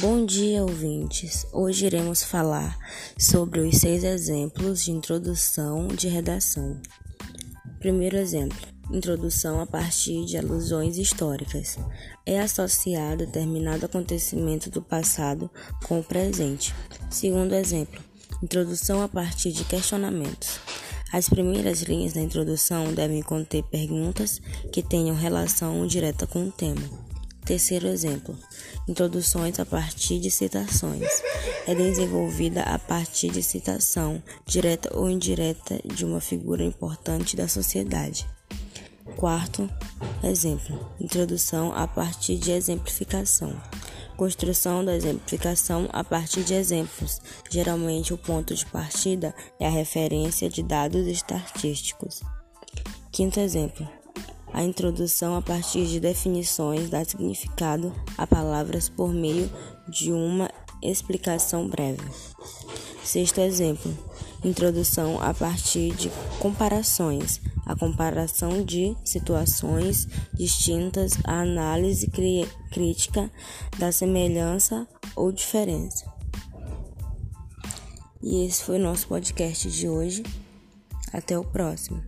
Bom dia, ouvintes. Hoje iremos falar sobre os seis exemplos de introdução de redação. Primeiro exemplo: introdução a partir de alusões históricas. É associado determinado acontecimento do passado com o presente. Segundo exemplo: introdução a partir de questionamentos. As primeiras linhas da introdução devem conter perguntas que tenham relação direta com o tema. Terceiro exemplo: introduções a partir de citações. É desenvolvida a partir de citação, direta ou indireta, de uma figura importante da sociedade. Quarto exemplo: introdução a partir de exemplificação. Construção da exemplificação a partir de exemplos. Geralmente, o ponto de partida é a referência de dados estatísticos. Quinto exemplo: a introdução a partir de definições dá significado a palavras por meio de uma explicação breve. Sexto exemplo: introdução a partir de comparações. A comparação de situações distintas, a análise crítica da semelhança ou diferença. E esse foi o nosso podcast de hoje. Até o próximo.